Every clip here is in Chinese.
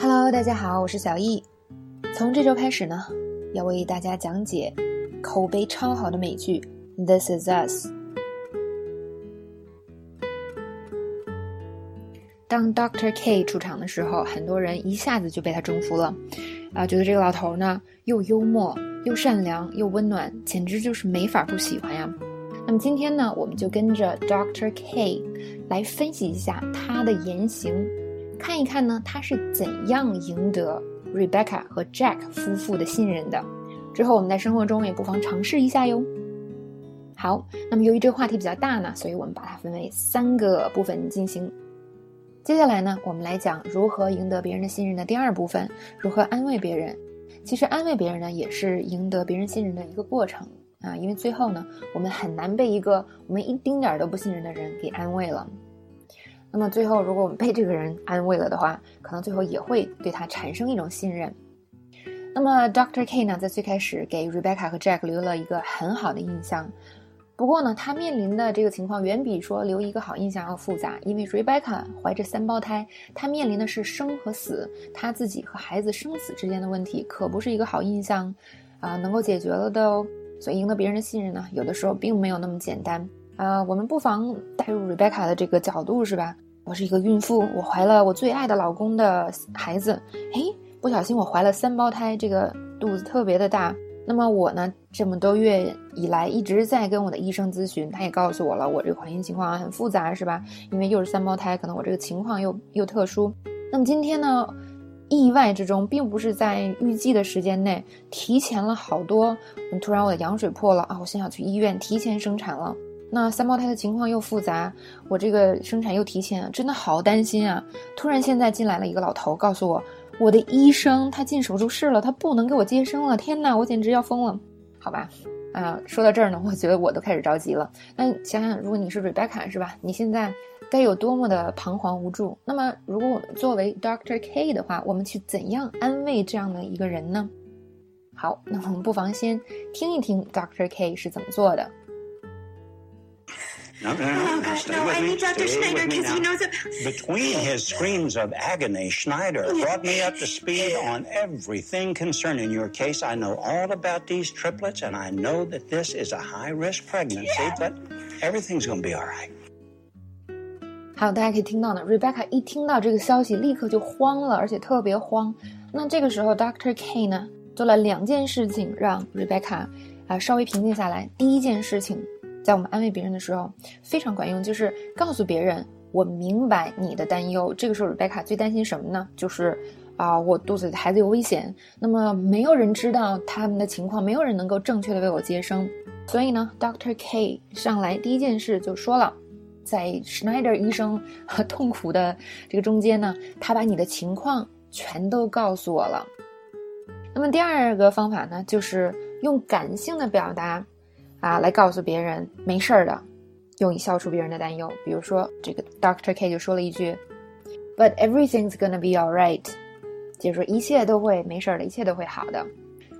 Hello，大家好，我是小易。从这周开始呢，要为大家讲解口碑超好的美剧《This Is Us》。当 Doctor K 出场的时候，很多人一下子就被他征服了，啊，觉得这个老头呢又幽默又善良又温暖，简直就是没法不喜欢呀。那么今天呢，我们就跟着 Doctor K 来分析一下他的言行。看一看呢，他是怎样赢得 Rebecca 和 Jack 夫妇的信任的？之后我们在生活中也不妨尝试一下哟。好，那么由于这个话题比较大呢，所以我们把它分为三个部分进行。接下来呢，我们来讲如何赢得别人的信任的第二部分，如何安慰别人。其实安慰别人呢，也是赢得别人信任的一个过程啊，因为最后呢，我们很难被一个我们一丁点儿都不信任的人给安慰了。那么最后，如果我们被这个人安慰了的话，可能最后也会对他产生一种信任。那么 Doctor K 呢，在最开始给 Rebecca 和 Jack 留了一个很好的印象。不过呢，他面临的这个情况远比说留一个好印象要复杂，因为 Rebecca 怀着三胞胎，她面临的是生和死，她自己和孩子生死之间的问题，可不是一个好印象啊能够解决了的哦。所以赢得别人的信任呢，有的时候并没有那么简单。呃，我们不妨带入 Rebecca 的这个角度，是吧？我是一个孕妇，我怀了我最爱的老公的孩子，哎，不小心我怀了三胞胎，这个肚子特别的大。那么我呢，这么多月以来一直在跟我的医生咨询，他也告诉我了，我这个怀孕情况很复杂，是吧？因为又是三胞胎，可能我这个情况又又特殊。那么今天呢，意外之中，并不是在预计的时间内提前了好多，突然我的羊水破了啊，我先想去医院提前生产了。那三胞胎的情况又复杂，我这个生产又提前，真的好担心啊！突然现在进来了一个老头，告诉我，我的医生他进手术室了，他不能给我接生了。天哪，我简直要疯了！好吧，啊，说到这儿呢，我觉得我都开始着急了。那想想，如果你是 Rebecca 是吧？你现在该有多么的彷徨无助？那么，如果我们作为 Doctor K 的话，我们去怎样安慰这样的一个人呢？好，那我们不妨先听一听 Doctor K 是怎么做的。No, no, no. no, stay no with I me. need Dr. Stay Schneider because he knows it. Between his screams of agony, Schneider brought me up to speed on everything concerning your case. I know all about these triplets, and I know that this is a high risk pregnancy, yeah. but everything's going to be all right. 好，大家可以听到呢，Rebecca 一听到这个消息，立刻就慌了，而且特别慌。那这个时候，Dr. K 呢做了两件事情，让 Rebecca 啊稍微平静下来。第一件事情 在我们安慰别人的时候非常管用，就是告诉别人我明白你的担忧。这个时候，Rebecca 最担心什么呢？就是啊，我肚子里的孩子有危险。那么没有人知道他们的情况，没有人能够正确的为我接生。所以呢，Doctor K 上来第一件事就说了，在 Schneider 医生和痛苦的这个中间呢，他把你的情况全都告诉我了。那么第二个方法呢，就是用感性的表达。啊，来告诉别人没事儿的，用以消除别人的担忧。比如说，这个 Doctor K 就说了一句：“But everything's gonna be all right。”就是说一切都会没事儿的，一切都会好的。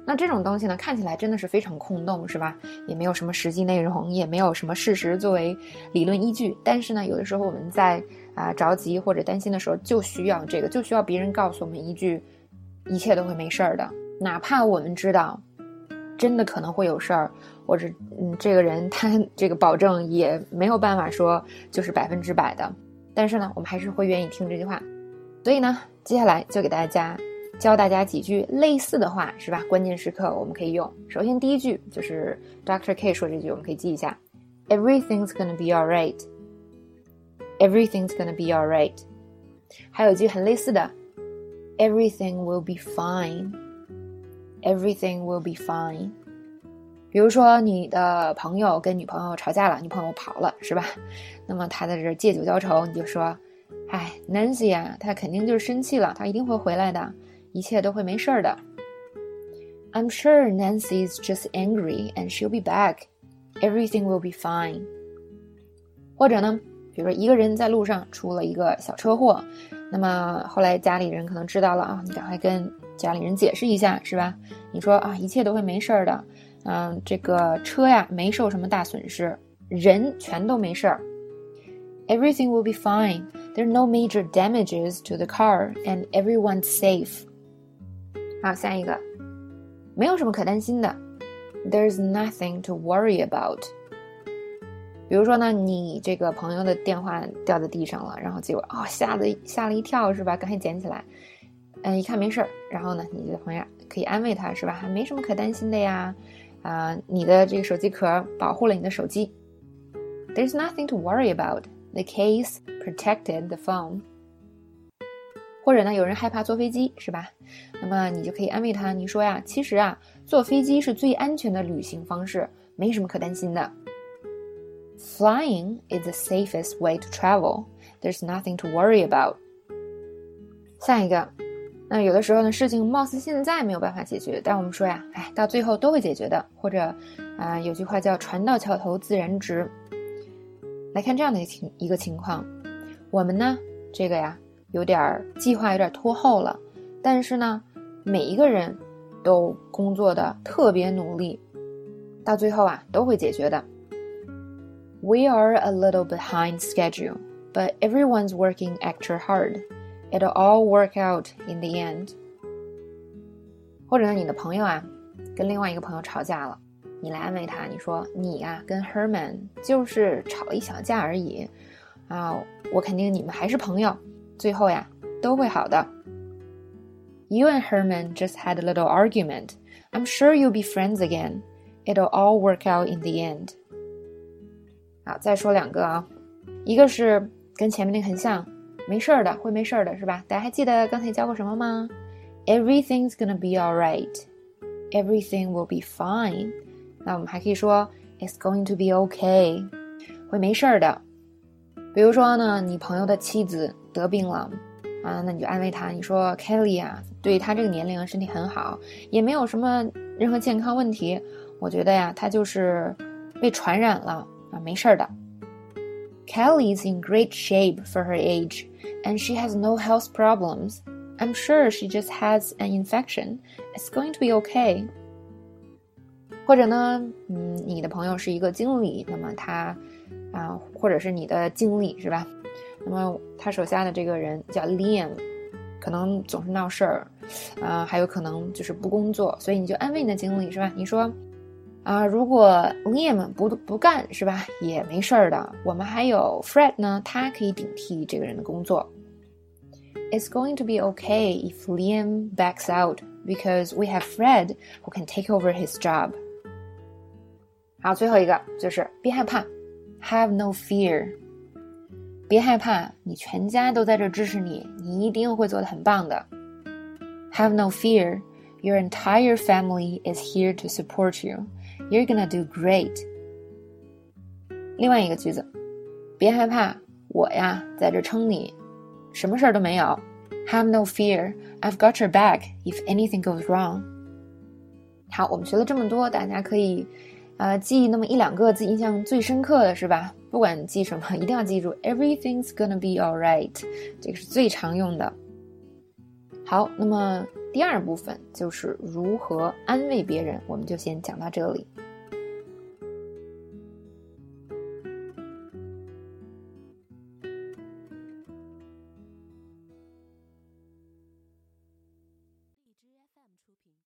那这种东西呢，看起来真的是非常空洞，是吧？也没有什么实际内容，也没有什么事实作为理论依据。但是呢，有的时候我们在啊着急或者担心的时候，就需要这个，就需要别人告诉我们一句：“一切都会没事儿的。”哪怕我们知道。真的可能会有事儿，或者嗯，这个人他这个保证也没有办法说就是百分之百的，但是呢，我们还是会愿意听这句话。所以呢，接下来就给大家教大家几句类似的话，是吧？关键时刻我们可以用。首先第一句就是 Doctor K 说这句，我们可以记一下：Everything's gonna be alright。Everything's gonna be alright。还有一句很类似的：Everything will be fine。Everything will be fine。比如说，你的朋友跟女朋友吵架了，女朋友跑了，是吧？那么他在这借酒浇愁，你就说：“哎，Nancy 啊，她肯定就是生气了，她一定会回来的，一切都会没事儿的。” I'm sure Nancy is just angry and she'll be back. Everything will be fine。或者呢，比如说一个人在路上出了一个小车祸，那么后来家里人可能知道了啊，你赶快跟。家里人解释一下是吧？你说啊，一切都会没事儿的，嗯，这个车呀没受什么大损失，人全都没事儿，everything will be fine。There are no major damages to the car and everyone's safe。好，下一个，没有什么可担心的。There's nothing to worry about。比如说呢，你这个朋友的电话掉在地上了，然后结果哦，吓得吓了一跳，是吧？赶紧捡起来，嗯，一看没事儿，然后呢，你的朋友可以安慰他，是吧？没什么可担心的呀，啊，你的这个手机壳保护了你的手机。There's nothing to worry about. The case protected the phone. 或者呢，有人害怕坐飞机，是吧？那么你就可以安慰他，你说呀，其实啊，坐飞机是最安全的旅行方式，没什么可担心的。Flying is the safest way to travel. There's nothing to worry about. 下一个，那有的时候呢，事情貌似现在没有办法解决，但我们说呀，哎，到最后都会解决的。或者，啊，有句话叫“船到桥头自然直”。来看这样的情一个情况，我们呢，这个呀，有点计划有点拖后了，但是呢，每一个人都工作的特别努力，到最后啊，都会解决的。We are a little behind schedule, but everyone's working extra hard. It'll all work out in the end. 或者呢，你的朋友啊，跟另外一个朋友吵架了，你来安慰他，你说你呀跟 Herman 就是吵了一小架而已，啊，我肯定你们还是朋友，最后呀都会好的。You and Herman just had a little argument. I'm sure you'll be friends again. It'll all work out in the end. 好，再说两个啊，一个是跟前面那个很像， 没事儿的，会没事儿的，是吧？大家还记得刚才教过什么吗？Everything's gonna be all right. Everything will be fine. 那我们还可以说 It's going to be okay. 会没事儿的。比如说呢，你朋友的妻子得病了啊，那你就安慰他，你说 Kelly 啊，对他这个年龄身体很好，也没有什么任何健康问题。我觉得呀，他就是被传染了。啊，没事儿的。Kelly is in great shape for her age, and she has no health problems. I'm sure she just has an infection. It's going to be okay. 或者呢，嗯，你的朋友是一个经理，那么他啊，或者是你的经理是吧？那么他手下的这个人叫 Liam，可能总是闹事儿，啊，还有可能就是不工作，所以你就安慰你的经理是吧？你说。啊，如果 Liam 不不干是吧，也没事儿的。我们还有 Fred 呢，他可以顶替这个人的工作。It's going to be okay if Liam backs out because we have Fred who can take over his job。好，最后一个就是别害怕，Have no fear。别害怕，你全家都在这支持你，你一定会做的很棒的。Have no fear, your entire family is here to support you. You're gonna do great。另外一个句子，别害怕，我呀在这撑你，什么事儿都没有。Have no fear, I've got your back if anything goes wrong。好，我们学了这么多，大家可以呃记那么一两个自己印象最深刻的是吧？不管记什么，一定要记住 Everything's gonna be alright，这个是最常用的。好，那么。第二部分就是如何安慰别人，我们就先讲到这里。